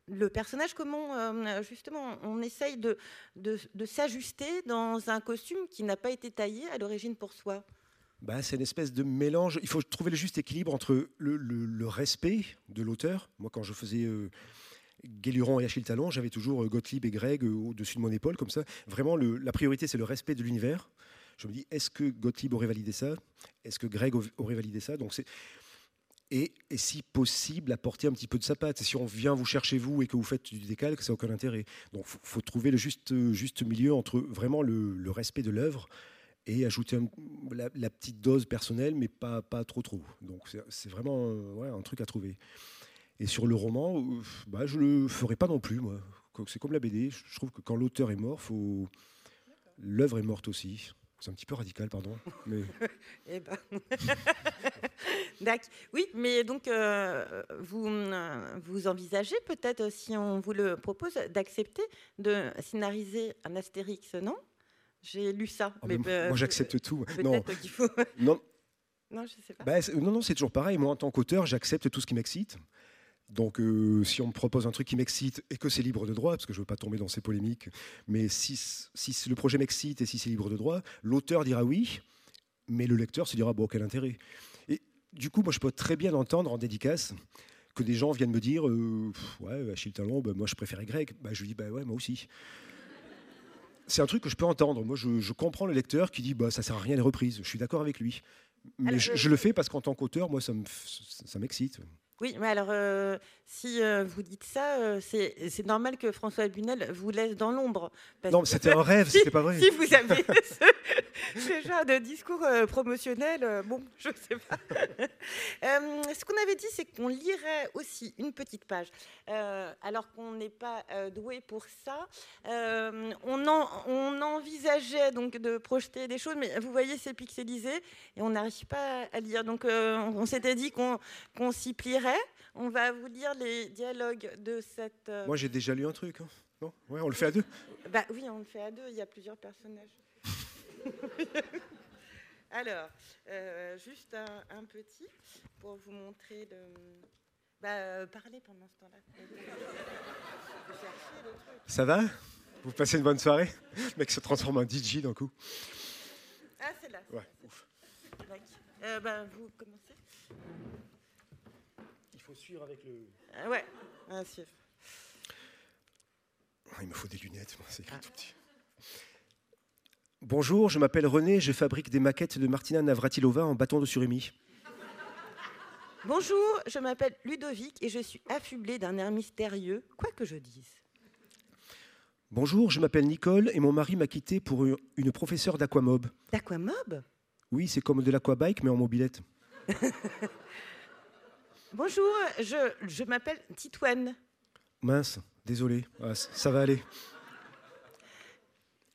le personnage, comment euh, justement on essaye de, s'ajuster dans un costume qui n'a pas été taillé à l'origine pour soi? Bah, C'est une espèce de mélange. Il faut trouver le juste équilibre entre le, respect de l'auteur. Moi, quand je faisais euh, et Achille Talon, j'avais toujours euh, Gottlieb et Greg au-dessus de mon épaule, comme ça. Vraiment, la priorité, c'est le respect de l'univers. Je me dis, est-ce que Gottlieb aurait validé ça? Est-ce que Greg aurait validé ça? Donc, c'est et, si possible, apporter un petit peu de sa patte. Si on vient vous chercher vous et que vous faites du décalque, ça n'a aucun intérêt. Donc il faut, trouver le juste, milieu entre vraiment le, respect de l'œuvre et ajouter la, petite dose personnelle, mais pas, trop trop. Donc c'est vraiment ouais, un truc à trouver. Et sur le roman, bah, je ne le ferai pas non plus. C'est comme la BD. Je trouve que quand l'auteur est mort, l'œuvre est morte aussi. C'est un petit peu radical, pardon. Mais... eh ben. Oui, mais donc euh, vous, euh, vous envisagez peut-être, si on vous le propose, d'accepter de scénariser un Astérix, non? J'ai lu ça. Ah, mais moi, j'accepte tout. Non. qu'il faut. non. Non, je sais pas. Bah, non, non, c'est toujours pareil. Moi, en tant qu'auteur, j'accepte tout ce qui m'excite. Donc, euh, si on me propose un truc qui m'excite et que c'est libre de droit, parce que je ne veux pas tomber dans ces polémiques, mais si, si le projet m'excite et si c'est libre de droit, l'auteur dira oui, mais le lecteur se dira bon, quel intérêt Et du coup, moi, je peux très bien entendre en dédicace que des gens viennent me dire euh, ouais, Achille Talon, bah, moi, je préférais Greg. Bah, je lui dis bah ouais, moi aussi. C'est un truc que je peux entendre. Moi, je, comprends le lecteur qui dit bah ça sert à rien les reprises. Je suis d'accord avec lui, mais je, je, le fais parce qu'en tant qu'auteur, moi, ça m'excite. Oui, mais alors, euh, si euh, vous dites ça, euh, c'est normal que François Bunel vous laisse dans l'ombre. Non, c'était un rêve, c'était pas vrai. Si vous avez ce, genre de discours promotionnel, bon, je ne sais pas. ce qu'on avait dit, c'est qu'on lirait aussi une petite page, alors qu'on n'est pas doué pour ça. on, on envisageait donc de projeter des choses, mais vous voyez, c'est pixelisé et on n'arrive pas à lire. Donc, on s'était dit qu'on s'y plierait on va vous lire les dialogues de cette. Euh, Moi, j'ai déjà lu un truc. Hein. Non ouais, on le fait à deux bah, Oui, on le fait à deux. Il y a plusieurs personnages. Alors, euh, juste un, petit pour vous montrer le. Bah, euh, parlez pendant ce temps-là. Ça va? Vous passez une bonne soirée? Le mec se transforme en DJ d'un coup. Ah, c'est là. Ouais, ouf. bah, vous commencez faut suivre avec le. Ah ouais, ah, suivre. Ah, il me faut des lunettes, c'est écrit tout petit. Bonjour, je m'appelle René, je fabrique des maquettes de Martina Navratilova en bâton de surimi. Bonjour, je m'appelle Ludovic et je suis affublé d'un air mystérieux, quoi que je dise. Bonjour, je m'appelle Nicole et mon mari m'a quitté pour une professeure d'aquamob. D'aquamob? Oui, c'est comme de l'aquabike mais en mobilette. Bonjour, je, m'appelle Titoine. Mince, désolé, ah, ça va aller.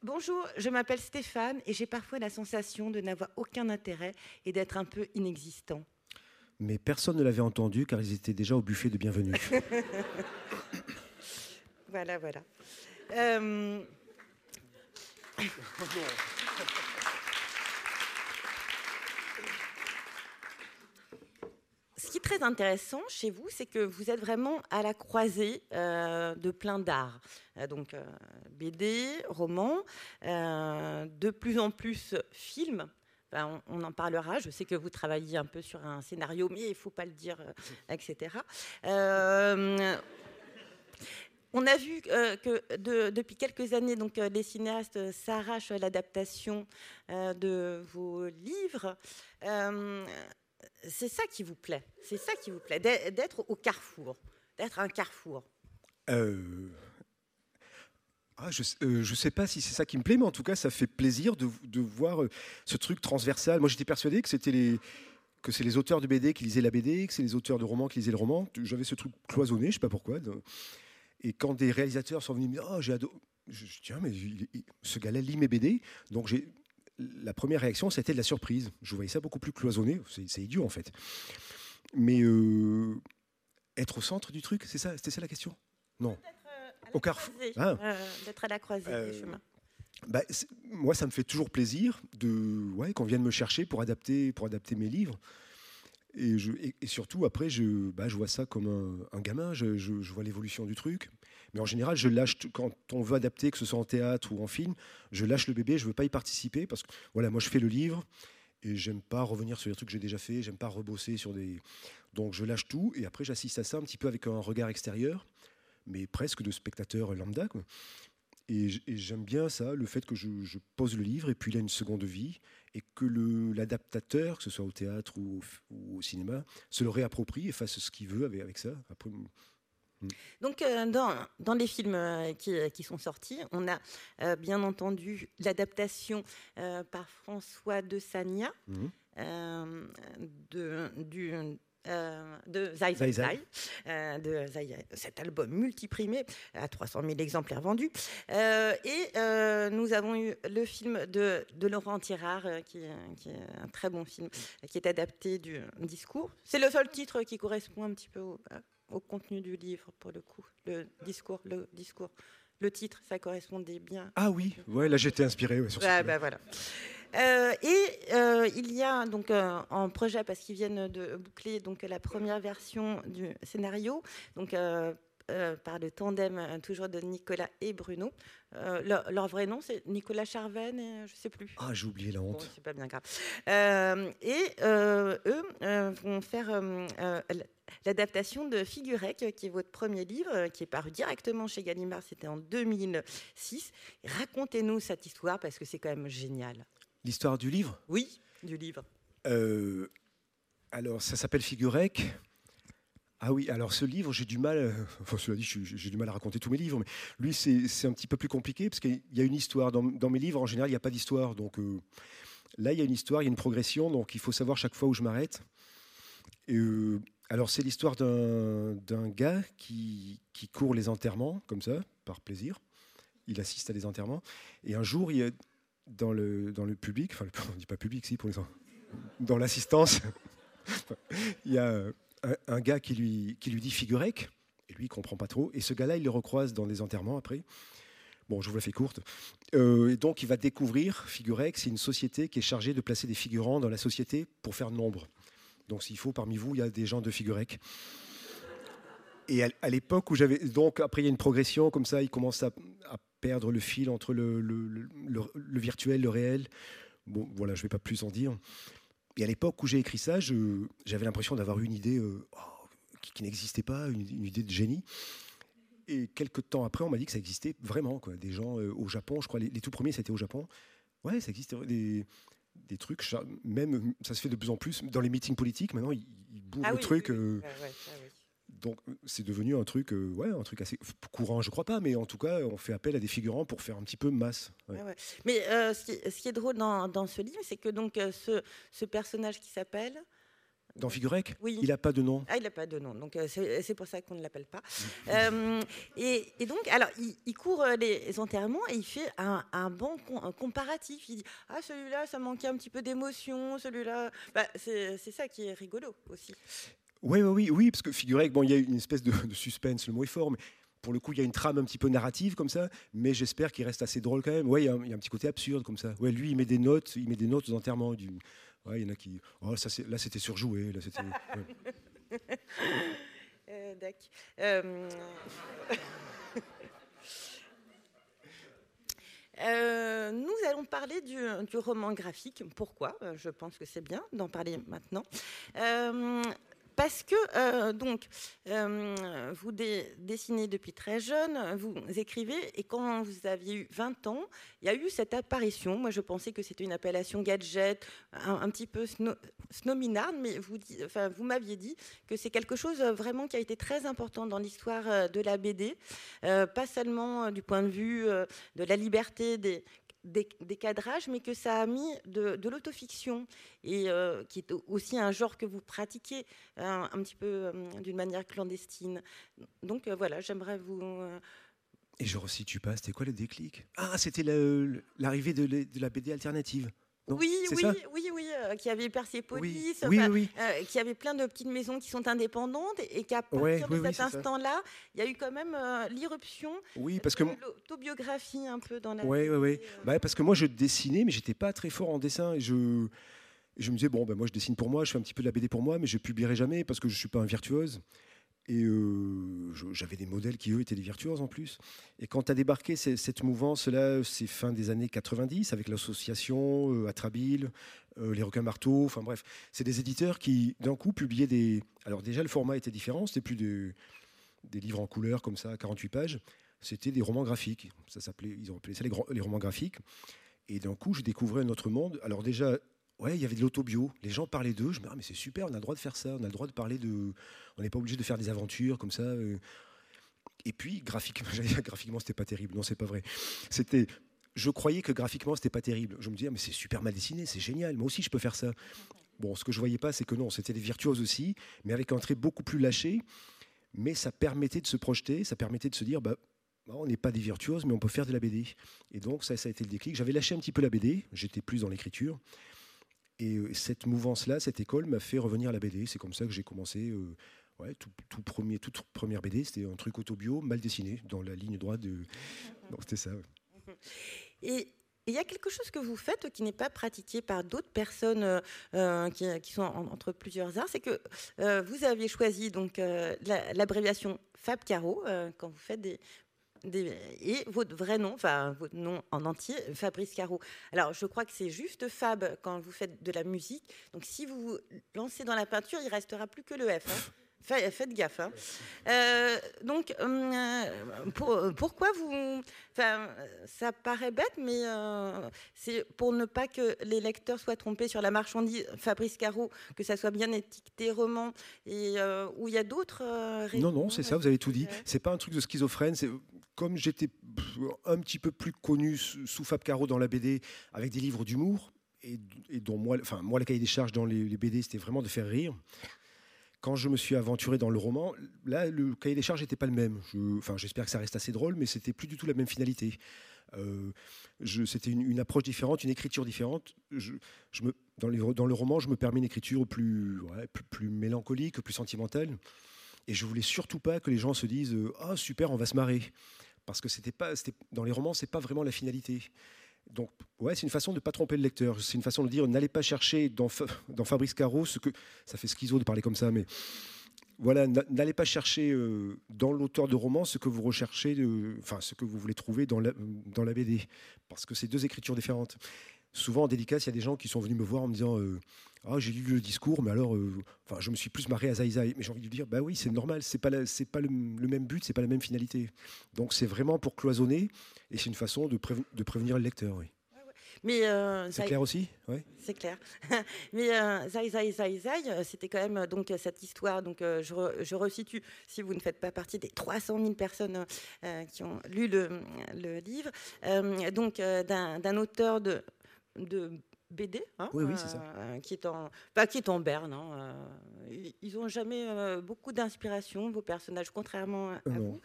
Bonjour, je m'appelle Stéphane et j'ai parfois la sensation de n'avoir aucun intérêt et d'être un peu inexistant. Mais personne ne l'avait entendu car ils étaient déjà au buffet de bienvenue. voilà, voilà. Euh, ce qui est très intéressant chez vous, c'est que vous êtes vraiment à la croisée euh, de plein d'arts. Euh, donc euh, BD, roman, de plus en plus films. on, en parlera. Je sais que vous travaillez un peu sur un scénario, mais il faut pas le dire, etc. On a vu que depuis quelques années, donc, les cinéastes s'arrachent l'adaptation de vos livres c'est ça qui vous plaît. C'est ça qui vous plaît, d'être au carrefour, d'être un carrefour. Euh, ah, je ne euh, sais pas si c'est ça qui me plaît, mais en tout cas, ça fait plaisir de, voir euh, ce truc transversal. Moi, j'étais persuadé que c'était les c'est les auteurs de BD qui lisaient la BD, que c'est les auteurs de romans qui lisaient le roman. J'avais ce truc cloisonné, je ne sais pas pourquoi. Et quand des réalisateurs sont venus me dire Oh, j'ai adoré. Je, tiens, mais ce gars-là lit mes BD. Donc, j'ai. La première réaction, c'était de la surprise. Je voyais ça beaucoup plus cloisonné. C'est idiot, en fait. Mais euh, être au centre du truc, c'est ça C'était ça la question? Non. Au carrefour. Ah. D'être à la croisée des euh, chemins. Bah, moi, ça me fait toujours plaisir de, ouais, qu'on vienne me chercher pour adapter, pour adapter mes livres. Et, je, et, surtout, après, je, bah, je vois ça comme un, gamin, je, je, vois l'évolution du truc. Mais en général, quand on veut adapter, que ce soit en théâtre ou en film, je lâche le bébé, je ne veux pas y participer parce que voilà, moi je fais le livre et j'aime pas revenir sur les trucs que j'ai déjà fait, j'aime pas rebosser sur des. Donc je lâche tout et après j'assiste à ça un petit peu avec un regard extérieur, mais presque de spectateur lambda. Et j'aime bien ça, le fait que je, pose le livre et puis il a une seconde vie et que l'adaptateur, que ce soit au théâtre ou au, cinéma, se le réapproprie et fasse ce qu'il veut avec, ça. Donc, euh, dans, dans, les films euh, qui, euh, qui, sont sortis, on a bien entendu l'adaptation par François de Sagna mm. de, du, de Zai Zai, Zai. de cet album multiprimé à 300 000 exemplaires vendus. et nous avons eu le film de, de Laurent Tirard, qui, qui, est un très bon film, qui est adapté du discours. C'est le seul titre qui correspond un petit peu au, au contenu du livre, pour le coup. Le discours, le discours. Le titre, ça correspondait bien. Ah oui, ouais, là j'étais inspiré sur bah, voilà. Euh, et euh, il y a donc euh, en projet, parce qu'ils viennent de boucler donc, la première version du scénario, donc euh, par le tandem euh, toujours de Nicolas et Bruno. Euh, leur, vrai nom, c'est Nicolas Charven et je ne sais plus. Ah, j'ai oublié la honte. c'est pas bien grave. et eux vont faire l'adaptation de Figurec, qui est votre premier livre, qui est paru directement chez Gallimard, c'était en 2006. Racontez-nous cette histoire parce que c'est quand même génial. L'histoire du livre? Oui, du livre. alors, ça s'appelle Figurec. Ah oui, alors ce livre, j'ai du mal, euh, j'ai du mal à raconter tous mes livres, mais lui, c'est un petit peu plus compliqué, parce qu'il y a une histoire. Dans, mes livres, en général, il n'y a pas d'histoire. Donc euh, là, il y a une histoire, il y a une progression, donc il faut savoir chaque fois où je m'arrête. Euh, alors, c'est l'histoire d'un gars qui, court les enterrements, comme ça, par plaisir. Il assiste à des enterrements. Et un jour, dans, le, dans public, enfin, on ne dit pas public, si, pour les dans l'assistance, il y a un, gars qui lui, qui lui dit figurec, et lui, il comprend pas trop. Et ce gars-là, il le recroise dans les enterrements après. Bon, je vous la fais courte. Euh, et donc, il va découvrir Figurec, c'est une société qui est chargée de placer des figurants dans la société pour faire nombre. Donc, s'il faut, parmi vous, il y a des gens de Figurec. Et à, l'époque où j'avais. Donc, après, il y a une progression, comme ça, il commence à, perdre le fil entre le, le, le, virtuel, le réel. Bon, voilà, je ne vais pas plus en dire. Et à l'époque où j'ai écrit ça, j'avais l'impression d'avoir une idée euh, oh, qui, n'existait pas, une, idée de génie. Et quelques temps après, on m'a dit que ça existait vraiment. Quoi. Des gens euh, au Japon, je crois, les, tout premiers, c'était au Japon. Ouais, ça existait. Des, des trucs, même ça se fait de plus en plus dans les meetings politiques. Maintenant, ils, bourrent ah le truc. Euh, donc c'est devenu un truc, euh, ouais, un truc assez courant, je crois pas, mais en tout cas, on fait appel à des figurants pour faire un petit peu masse. Mais euh, ce, qui, est drôle dans, ce livre, c'est que donc euh, ce, personnage qui s'appelle dans Figurec? Oui. Il n'a pas de nom. Ah, il n'a pas de nom, donc c'est pour ça qu'on ne l'appelle pas. Et, donc, alors, il, court les enterrements et il fait un, bon comparatif. Il dit Ah, celui-là, ça manquait un petit peu d'émotion, celui-là. Bah, c'est ça qui est rigolo aussi. Oui, oui, oui, oui, parce que figurez que bon, y a une espèce de, suspense, le mot est fort, mais pour le coup, il y a une trame un petit peu narrative comme ça, mais j'espère qu'il reste assez drôle quand même. Oui, il, y, a un petit côté absurde comme ça. Lui, il met des notes, il met des notes d'enterrement. Du... Ouais, il y en a qui. Oh, ça, là, c'était surjoué. Euh, euh... Euh, nous allons parler du, roman graphique. Pourquoi? Je pense que c'est bien d'en parler maintenant. Parce que euh, donc euh, vous dessinez depuis très jeune, vous écrivez, et quand vous aviez eu 20 ans, il y a eu cette apparition. Moi, je pensais que c'était une appellation gadget, un, petit peu snominard, mais vous, m'aviez dit que c'est quelque chose vraiment qui a été très important dans l'histoire euh, de la BD, pas seulement du point de vue de la liberté des des, cadrages, mais que ça a mis de, l'autofiction, et euh, qui est aussi un genre que vous pratiquez un, petit peu euh, d'une manière clandestine. Donc euh, voilà, j'aimerais vous... Et je resitue pas, c'était quoi le déclic? Ah, c'était l'arrivée de, la BD alternative oui, oui, oui, oui, euh, qui avait Persépolis, oui, euh, qui avait plein de petites maisons qui sont indépendantes et qu'à partir de cet instant-là, il y a eu quand même euh, l'irruption oui, parce que l'autobiographie un peu dans la. Oui, oui, oui. Bah, parce que moi, je dessinais, mais j'étais pas très fort en dessin. Et je, je me disais, bon, ben, moi, je dessine pour moi, je fais un petit peu de la BD pour moi, mais je publierai jamais parce que je suis pas un virtuose. Et euh, j'avais des modèles qui, eux, étaient des virtuoses en plus. Et quand a débarqué cette mouvance-là, c'est fin des années 90, avec l'association euh, Atrabile, euh, les requins marteaux, enfin bref, c'est des éditeurs qui, d'un coup, publiaient des. Alors, déjà, le format était différent, c'était plus des livres en couleur comme ça, 48 pages, c'était des romans graphiques. Ça s'appelait, ils ont appelé ça les, les romans graphiques. Et d'un coup, je découvrais un autre monde. Alors, déjà, Ouais, il y avait de l'autobio. Les gens parlaient d'eux. Je me disais, ah, mais c'est super, on a le droit de faire ça. On a le droit de parler de. On n'est pas obligé de faire des aventures comme ça. Euh. Et puis, graphiquement, graphiquement, c'était pas terrible. Non, c'est pas vrai. C'était. Je croyais que graphiquement, c'était pas terrible. Je me disais, ah, mais c'est super mal dessiné, c'est génial. Moi aussi, je peux faire ça. Bon, ce que je voyais pas, c'est que non, c'était des virtuoses aussi, mais avec un trait beaucoup plus lâché. Mais ça permettait de se projeter, ça permettait de se dire, bah, bah on n'est pas des virtuoses, mais on peut faire de la BD. Et donc, ça, ça a été le déclic. J'avais lâché un petit peu la BD, j'étais plus dans l'écriture. Et euh, cette mouvance-là, cette école m'a fait revenir à la BD. C'est comme ça que j'ai commencé. Euh, ouais, tout, premier, toute première BD, c'était un truc autobio mal dessiné, dans la ligne droite de. c'était ça. Et il y a quelque chose que vous faites qui n'est pas pratiqué par d'autres personnes euh, qui, sont entre plusieurs arts, c'est que vous avez choisi donc l'abréviation Fab Caro quand vous faites des et votre vrai nom, enfin votre nom en entier, Fabrice Caro. Alors je crois que c'est juste Fab quand vous faites de la musique. Donc si vous vous lancez dans la peinture, il restera plus que le F. Hein. Faites gaffe. Hein. Euh, donc, euh, pourquoi vous. Enfin, ça paraît bête, mais euh, c'est pour ne pas que les lecteurs soient trompés sur la marchandise Fabrice Caro, que ça soit bien étiqueté roman, et où il y a d'autres. non, non, c'est ça, vous avez tout dit. C'est pas un truc de schizophrène. Comme j'étais un petit peu plus connu sous Fab Caro dans la BD, avec des livres d'humour, et, dont moi, enfin, moi, la cahier des charges dans les, BD, c'était vraiment de faire rire. Quand je me suis aventuré dans le roman, là, le cahier des charges n'était pas le même. enfin, j'espère que ça reste assez drôle, mais c'était plus du tout la même finalité. Euh, c'était une, approche différente, une écriture différente. Dans, le roman, je me permets une écriture plus, mélancolique, plus sentimentale. Et je voulais surtout pas que les gens se disent Ah, super, on va se marrer parce que c'était pas, dans les romans, c'est pas vraiment la finalité. Donc, ouais, c'est une façon de ne pas tromper le lecteur. C'est une façon de dire n'allez pas chercher dans, dans Fabrice Caro ce que. Ça fait schizo de parler comme ça, mais voilà, n'allez pas chercher euh, dans l'auteur de roman ce que vous recherchez, enfin, ce que vous voulez trouver dans la, dans la BD, parce que c'est deux écritures différentes. Souvent en dédicace, il y a des gens qui sont venus me voir en me disant euh, ah, j'ai lu le discours, mais alors, euh, enfin, je me suis plus marré à Zaïzaï. Mais j'ai envie de dire, bah oui, c'est normal, c'est pas, c'est pas le, même but, c'est pas la même finalité. Donc c'est vraiment pour cloisonner, et c'est une façon de, de prévenir le lecteur. Oui. Mais euh, c'est clair aussi, oui. C'est clair. Mais euh, Zai Zai Zai Zai, c'était quand même donc cette histoire. Donc je, je, resitue, si vous ne faites pas partie des 300 000 personnes qui ont lu le, le livre, donc d'un auteur de de BD, hein, oui, oui, c'est ça. Euh, qui est en, pas qui est en berne. Hein, euh, ils n'ont jamais euh, beaucoup d'inspiration, vos personnages, contrairement à vous,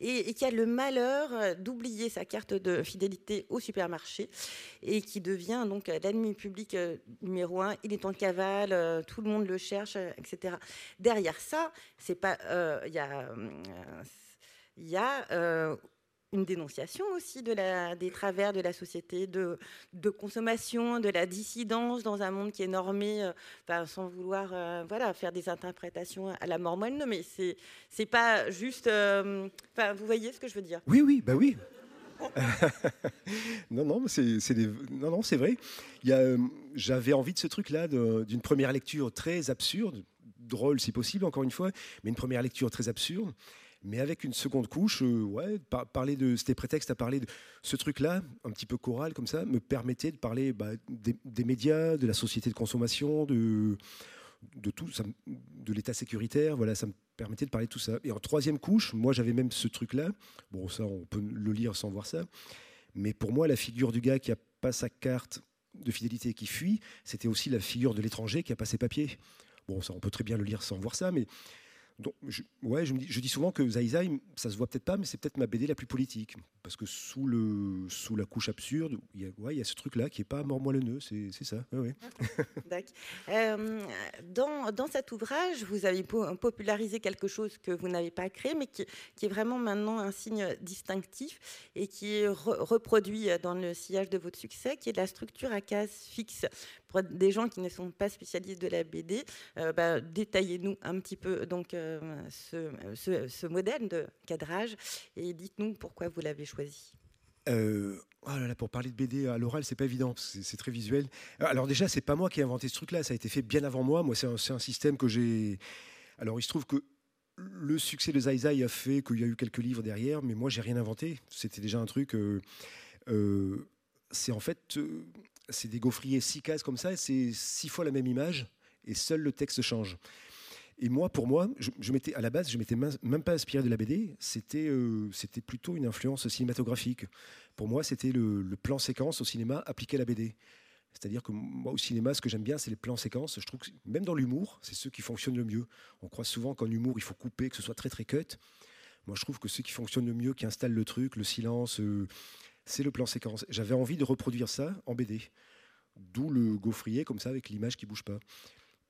et, qui a le malheur d'oublier sa carte de fidélité au supermarché et qui devient donc l'ennemi public numéro un. Il est en cavale, tout le monde le cherche, etc. Derrière ça, c'est pas, il y a il y a une dénonciation aussi des travers de la société, de, consommation, de la dissidence dans un monde qui est normé, euh, sans vouloir euh, voilà, faire des interprétations à la mormone, mais c'est c'est pas juste. Euh, vous voyez ce que je veux dire? Oui, oui, bah oui. non, non, c'est non, non, c'est vrai. J'avais envie de ce truc-là, d'une première lecture très absurde, drôle si possible, encore une fois, mais une première lecture très absurde mais avec une seconde couche, euh, ouais, parler de, c'était prétexte à parler de ce truc-là, un petit peu choral comme ça, me permettait de parler bah, des, médias, de la société de consommation, de, tout, de l'état sécuritaire, voilà, ça me permettait de parler de tout ça. Et en troisième couche, moi j'avais même ce truc-là, bon ça on peut le lire sans voir ça, Mais pour moi, la figure du gars qui a pas sa carte de fidélité et qui fuit, c'était aussi la figure de l'étranger qui a pas ses papiers. Bon, ça, on peut très bien le lire sans voir ça, mais je, ouais, je, dis, souvent que Zai, ça se voit peut-être pas, mais c'est peut-être ma BD la plus politique. Parce que sous, le, sous la couche absurde, il y a, ouais, y a ce truc-là qui n'est pas mort-moelleux, c'est, c'est ça. Ouais, euh, dans, dans, cet ouvrage, vous avez popularisé quelque chose que vous n'avez pas créé, mais qui, est vraiment maintenant un signe distinctif et qui est reproduit dans le sillage de votre succès, qui est la structure à case fixe des gens qui ne sont pas spécialistes de la BD, euh, bah, détaillez-nous un petit peu donc, euh, ce, modèle de cadrage et dites-nous pourquoi vous l'avez choisi. Euh, oh pour parler de BD à l'oral, c'est pas évident, c'est très visuel. Alors déjà, c'est pas moi qui ai inventé ce truc-là, ça a été fait bien avant moi. Moi, c'est un, système que j'ai. Alors, il se trouve que le succès de Zai Zai a fait qu'il y a eu quelques livres derrière, mais moi, j'ai rien inventé. C'était déjà un truc. C'est en fait c'est des gaufriers six cases comme ça, c'est six fois la même image et seul le texte change. Et moi, pour moi, je, m'étais à la base, je m'étais même pas inspiré de la BD. C'était euh, c'était plutôt une influence cinématographique. Pour moi, c'était le, plan séquence au cinéma appliqué à la BD. C'est-à-dire que moi, au cinéma, ce que j'aime bien, c'est les plans séquences. Je trouve que même dans l'humour, c'est ceux qui fonctionnent le mieux. On croit souvent qu'en humour, il faut couper, que ce soit très très cut. Moi, je trouve que ceux qui fonctionnent le mieux, qui installent le truc, le silence, euh, c'est le plan séquence. J'avais envie de reproduire ça en BD. D'où le gaufrier, comme ça, avec l'image qui bouge pas.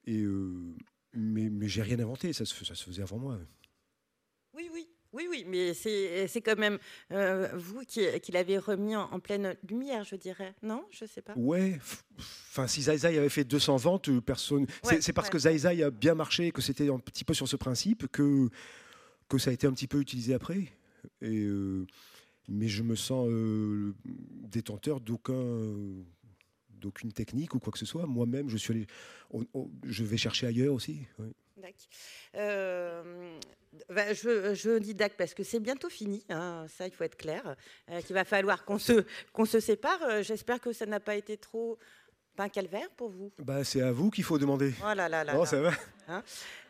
Et, euh, mais mais j'ai rien inventé, ça se, ça se faisait avant moi. Oui, oui. Oui, oui, mais c'est quand même euh, vous qui, qui l'avez remis en, pleine lumière, je dirais. Non Je ne sais pas. Ouais. Enfin, si Zai avait fait 200 ventes, euh, personne. c'est parce que Zai a bien marché, que c'était un petit peu sur ce principe, que, que ça a été un petit peu utilisé après. Et mais je me sens euh, détenteur d'aucun d'aucune technique ou quoi que ce soit. Moi-même, je suis je vais chercher ailleurs aussi. Euh, bah, je, dis d'accord parce que c'est bientôt fini, hein, ça il faut être clair, euh, qu'il va falloir qu'on se, qu'on se sépare. J'espère que ça n'a pas été trop pas un calvaire pour vous? Bah, C'est à vous qu'il faut demander. Oh là là là. Oh, ça va. Hein?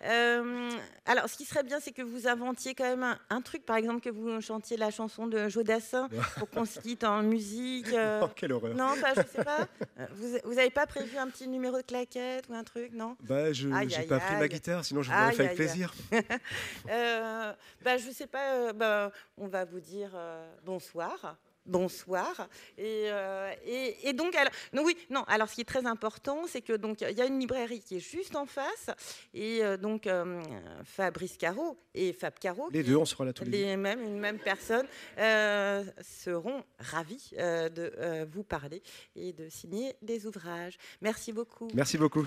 Euh, alors, ce qui serait bien, c'est que vous inventiez quand même un, truc, par exemple, que vous chantiez la chanson de Jodassin pour qu'on se quitte en musique. Euh. Oh, quelle horreur. Non, pas, je sais pas. Euh, vous n'avez pas prévu un petit numéro de claquette ou un truc, non? Bah, Je n'ai pas pris ma guitare, sinon je vous aurais fait avec plaisir. euh, bah, je sais pas, bah, on va vous dire bonsoir bonsoir. Euh, et, et, donc, alors, non, oui, non. Alors, ce qui est très important, c'est que donc il y a une librairie qui est juste en face, et euh, donc euh, Fabrice Caro et Fab Caro, les deux, on sera là tous les, mêmes, une même personne, seront ravis de vous parler et de signer des ouvrages. Merci beaucoup. Merci beaucoup.